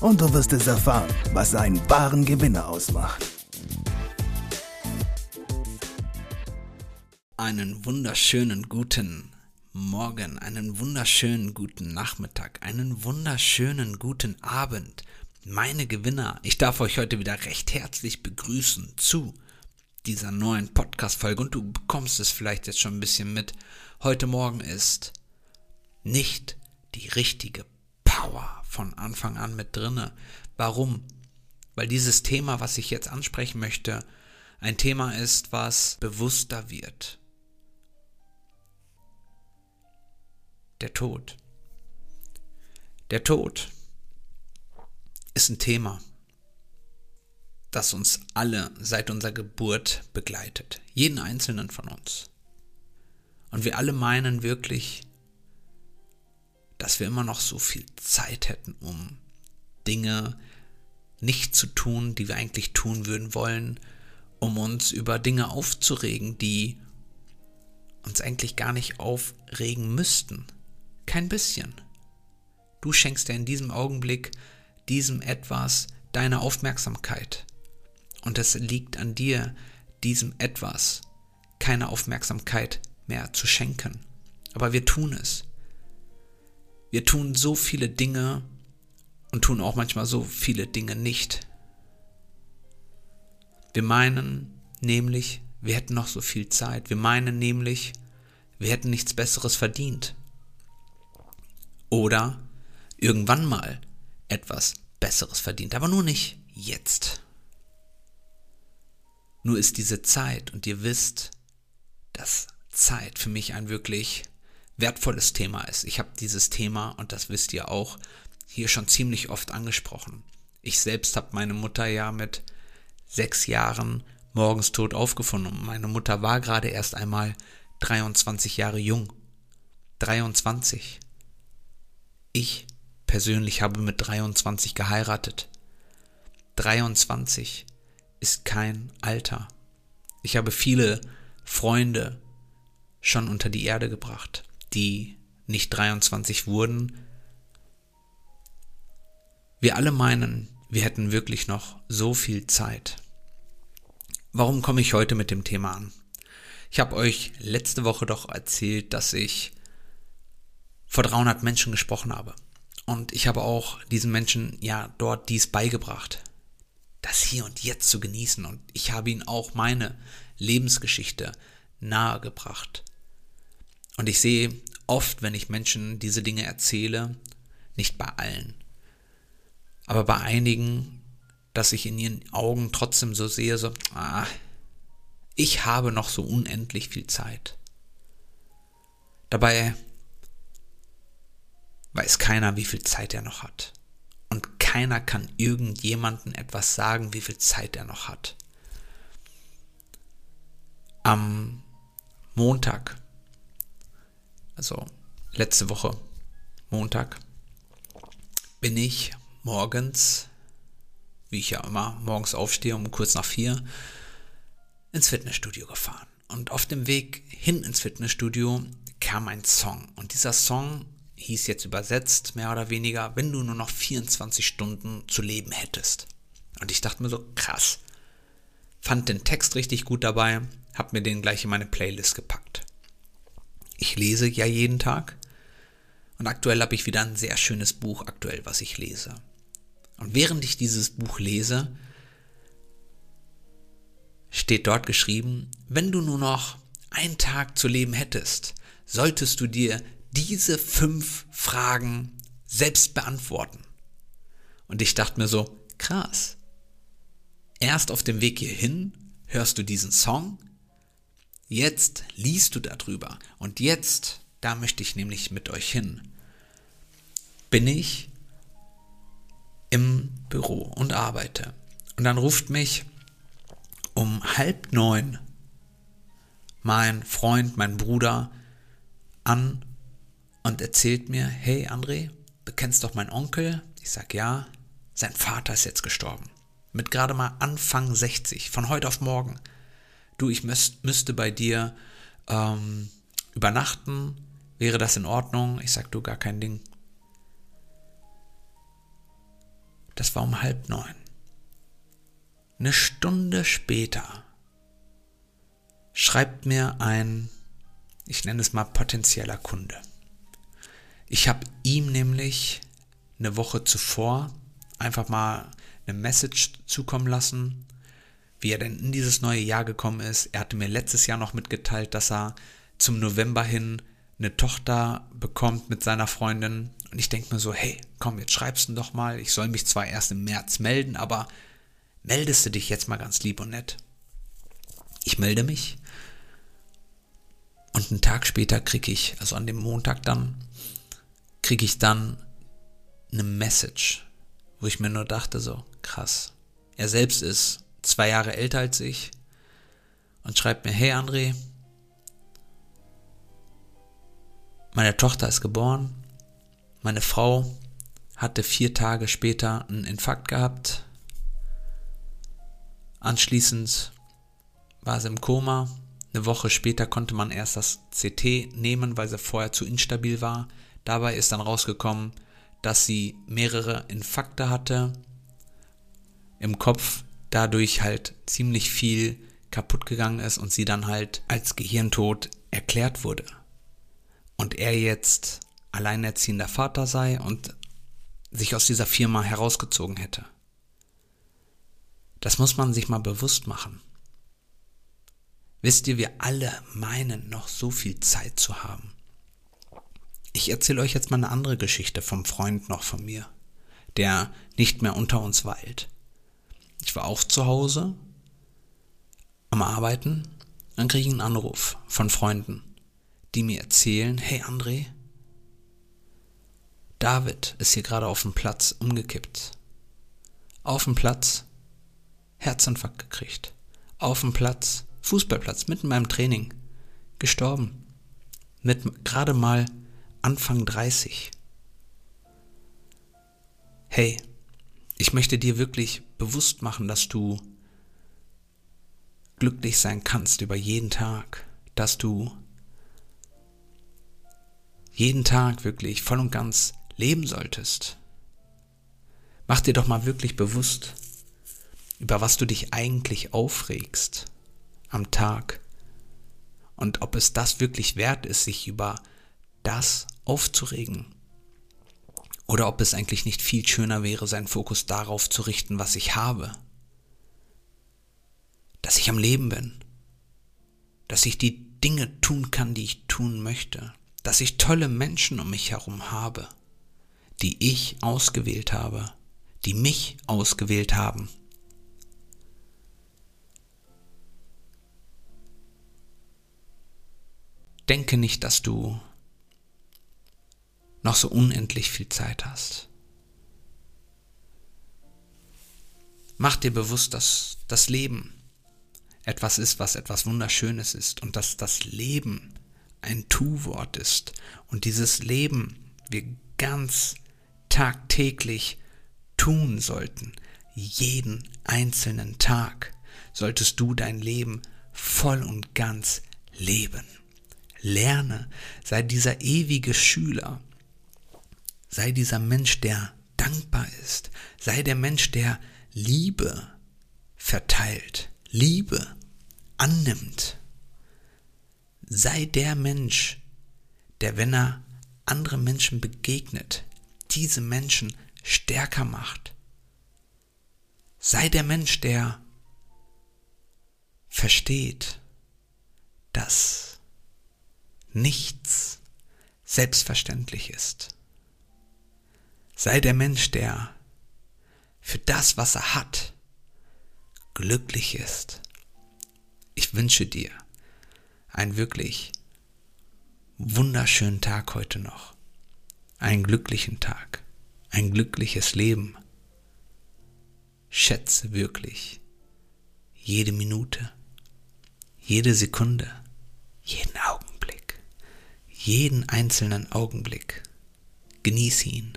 und du wirst es erfahren, was einen wahren Gewinner ausmacht. Einen wunderschönen guten Morgen, einen wunderschönen guten Nachmittag, einen wunderschönen guten Abend. Meine Gewinner, ich darf euch heute wieder recht herzlich begrüßen zu dieser neuen Podcast-Folge und du bekommst es vielleicht jetzt schon ein bisschen mit. Heute Morgen ist nicht die richtige Power von Anfang an mit drinne. Warum? Weil dieses Thema, was ich jetzt ansprechen möchte, ein Thema ist, was bewusster wird. Der Tod. Der Tod ist ein Thema, das uns alle seit unserer Geburt begleitet. Jeden einzelnen von uns. Und wir alle meinen wirklich, dass wir immer noch so viel Zeit hätten, um Dinge nicht zu tun, die wir eigentlich tun würden wollen, um uns über Dinge aufzuregen, die uns eigentlich gar nicht aufregen müssten. Kein bisschen. Du schenkst dir in diesem Augenblick diesem etwas deine Aufmerksamkeit. Und es liegt an dir, diesem etwas keine Aufmerksamkeit mehr zu schenken. Aber wir tun es. Wir tun so viele Dinge und tun auch manchmal so viele Dinge nicht. Wir meinen nämlich, wir hätten noch so viel Zeit. Wir meinen nämlich, wir hätten nichts Besseres verdient. Oder irgendwann mal etwas Besseres verdient, aber nur nicht jetzt. Nur ist diese Zeit, und ihr wisst, dass Zeit für mich ein wirklich wertvolles Thema ist. Ich habe dieses Thema, und das wisst ihr auch, hier schon ziemlich oft angesprochen. Ich selbst habe meine Mutter ja mit sechs Jahren morgens tot aufgefunden. Meine Mutter war gerade erst einmal 23 Jahre jung. 23. Ich persönlich habe mit 23 geheiratet. 23 ist kein Alter. Ich habe viele Freunde schon unter die Erde gebracht die nicht 23 wurden. Wir alle meinen, wir hätten wirklich noch so viel Zeit. Warum komme ich heute mit dem Thema an? Ich habe euch letzte Woche doch erzählt, dass ich vor 300 Menschen gesprochen habe. Und ich habe auch diesen Menschen ja dort dies beigebracht, das hier und jetzt zu genießen. Und ich habe ihnen auch meine Lebensgeschichte nahegebracht. Und ich sehe oft, wenn ich Menschen diese Dinge erzähle, nicht bei allen, aber bei einigen, dass ich in ihren Augen trotzdem so sehe, so, ah, ich habe noch so unendlich viel Zeit. Dabei weiß keiner, wie viel Zeit er noch hat. Und keiner kann irgendjemanden etwas sagen, wie viel Zeit er noch hat. Am Montag also letzte Woche, Montag, bin ich morgens, wie ich ja immer morgens aufstehe, um kurz nach vier, ins Fitnessstudio gefahren. Und auf dem Weg hin ins Fitnessstudio kam ein Song. Und dieser Song hieß jetzt übersetzt, mehr oder weniger, wenn du nur noch 24 Stunden zu leben hättest. Und ich dachte mir so, krass. Fand den Text richtig gut dabei, hab mir den gleich in meine Playlist gepackt. Ich lese ja jeden Tag. Und aktuell habe ich wieder ein sehr schönes Buch aktuell, was ich lese. Und während ich dieses Buch lese, steht dort geschrieben, wenn du nur noch einen Tag zu leben hättest, solltest du dir diese fünf Fragen selbst beantworten. Und ich dachte mir so, krass. Erst auf dem Weg hierhin hörst du diesen Song, Jetzt liest du darüber. Und jetzt, da möchte ich nämlich mit euch hin, bin ich im Büro und arbeite. Und dann ruft mich um halb neun mein Freund, mein Bruder an und erzählt mir, hey André, du kennst doch meinen Onkel? Ich sag ja, sein Vater ist jetzt gestorben. Mit gerade mal Anfang 60, von heute auf morgen. Du, ich müsst, müsste bei dir ähm, übernachten. Wäre das in Ordnung? Ich sag du, gar kein Ding. Das war um halb neun. Eine Stunde später schreibt mir ein, ich nenne es mal potenzieller Kunde. Ich habe ihm nämlich eine Woche zuvor einfach mal eine Message zukommen lassen, wie er denn in dieses neue Jahr gekommen ist. Er hatte mir letztes Jahr noch mitgeteilt, dass er zum November hin eine Tochter bekommt mit seiner Freundin. Und ich denke mir so, hey, komm, jetzt schreibst du doch mal. Ich soll mich zwar erst im März melden, aber meldest du dich jetzt mal ganz lieb und nett. Ich melde mich. Und einen Tag später kriege ich, also an dem Montag dann, kriege ich dann eine Message, wo ich mir nur dachte, so krass. Er selbst ist zwei Jahre älter als ich und schreibt mir, hey André, meine Tochter ist geboren, meine Frau hatte vier Tage später einen Infarkt gehabt, anschließend war sie im Koma, eine Woche später konnte man erst das CT nehmen, weil sie vorher zu instabil war. Dabei ist dann rausgekommen, dass sie mehrere Infarkte hatte im Kopf, dadurch halt ziemlich viel kaputt gegangen ist und sie dann halt als Gehirntod erklärt wurde. Und er jetzt alleinerziehender Vater sei und sich aus dieser Firma herausgezogen hätte. Das muss man sich mal bewusst machen. Wisst ihr, wir alle meinen noch so viel Zeit zu haben. Ich erzähle euch jetzt mal eine andere Geschichte vom Freund noch von mir, der nicht mehr unter uns weilt. Ich war auch zu Hause am Arbeiten, dann kriege ich einen Anruf von Freunden, die mir erzählen, hey André, David ist hier gerade auf dem Platz umgekippt. Auf dem Platz Herzinfarkt gekriegt. Auf dem Platz, Fußballplatz, mitten beim Training, gestorben. Mit gerade mal Anfang 30. Hey, ich möchte dir wirklich bewusst machen, dass du glücklich sein kannst über jeden Tag, dass du jeden Tag wirklich voll und ganz leben solltest. Mach dir doch mal wirklich bewusst, über was du dich eigentlich aufregst am Tag und ob es das wirklich wert ist, sich über das aufzuregen. Oder ob es eigentlich nicht viel schöner wäre, seinen Fokus darauf zu richten, was ich habe. Dass ich am Leben bin. Dass ich die Dinge tun kann, die ich tun möchte. Dass ich tolle Menschen um mich herum habe, die ich ausgewählt habe, die mich ausgewählt haben. Denke nicht, dass du noch so unendlich viel Zeit hast. Mach dir bewusst, dass das Leben etwas ist, was etwas Wunderschönes ist und dass das Leben ein Tu-Wort ist und dieses Leben wir ganz tagtäglich tun sollten. Jeden einzelnen Tag solltest du dein Leben voll und ganz leben. Lerne, sei dieser ewige Schüler, Sei dieser Mensch, der dankbar ist. Sei der Mensch, der Liebe verteilt, Liebe annimmt. Sei der Mensch, der, wenn er andere Menschen begegnet, diese Menschen stärker macht. Sei der Mensch, der versteht, dass nichts selbstverständlich ist. Sei der Mensch, der für das, was er hat, glücklich ist. Ich wünsche dir einen wirklich wunderschönen Tag heute noch. Einen glücklichen Tag. Ein glückliches Leben. schätze wirklich jede Minute, jede Sekunde, jeden Augenblick, jeden einzelnen Augenblick. Genieße ihn.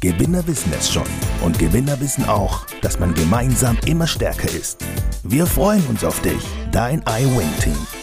Gewinner wissen es schon und Gewinner wissen auch, dass man gemeinsam immer stärker ist. Wir freuen uns auf dich, dein iWin-Team.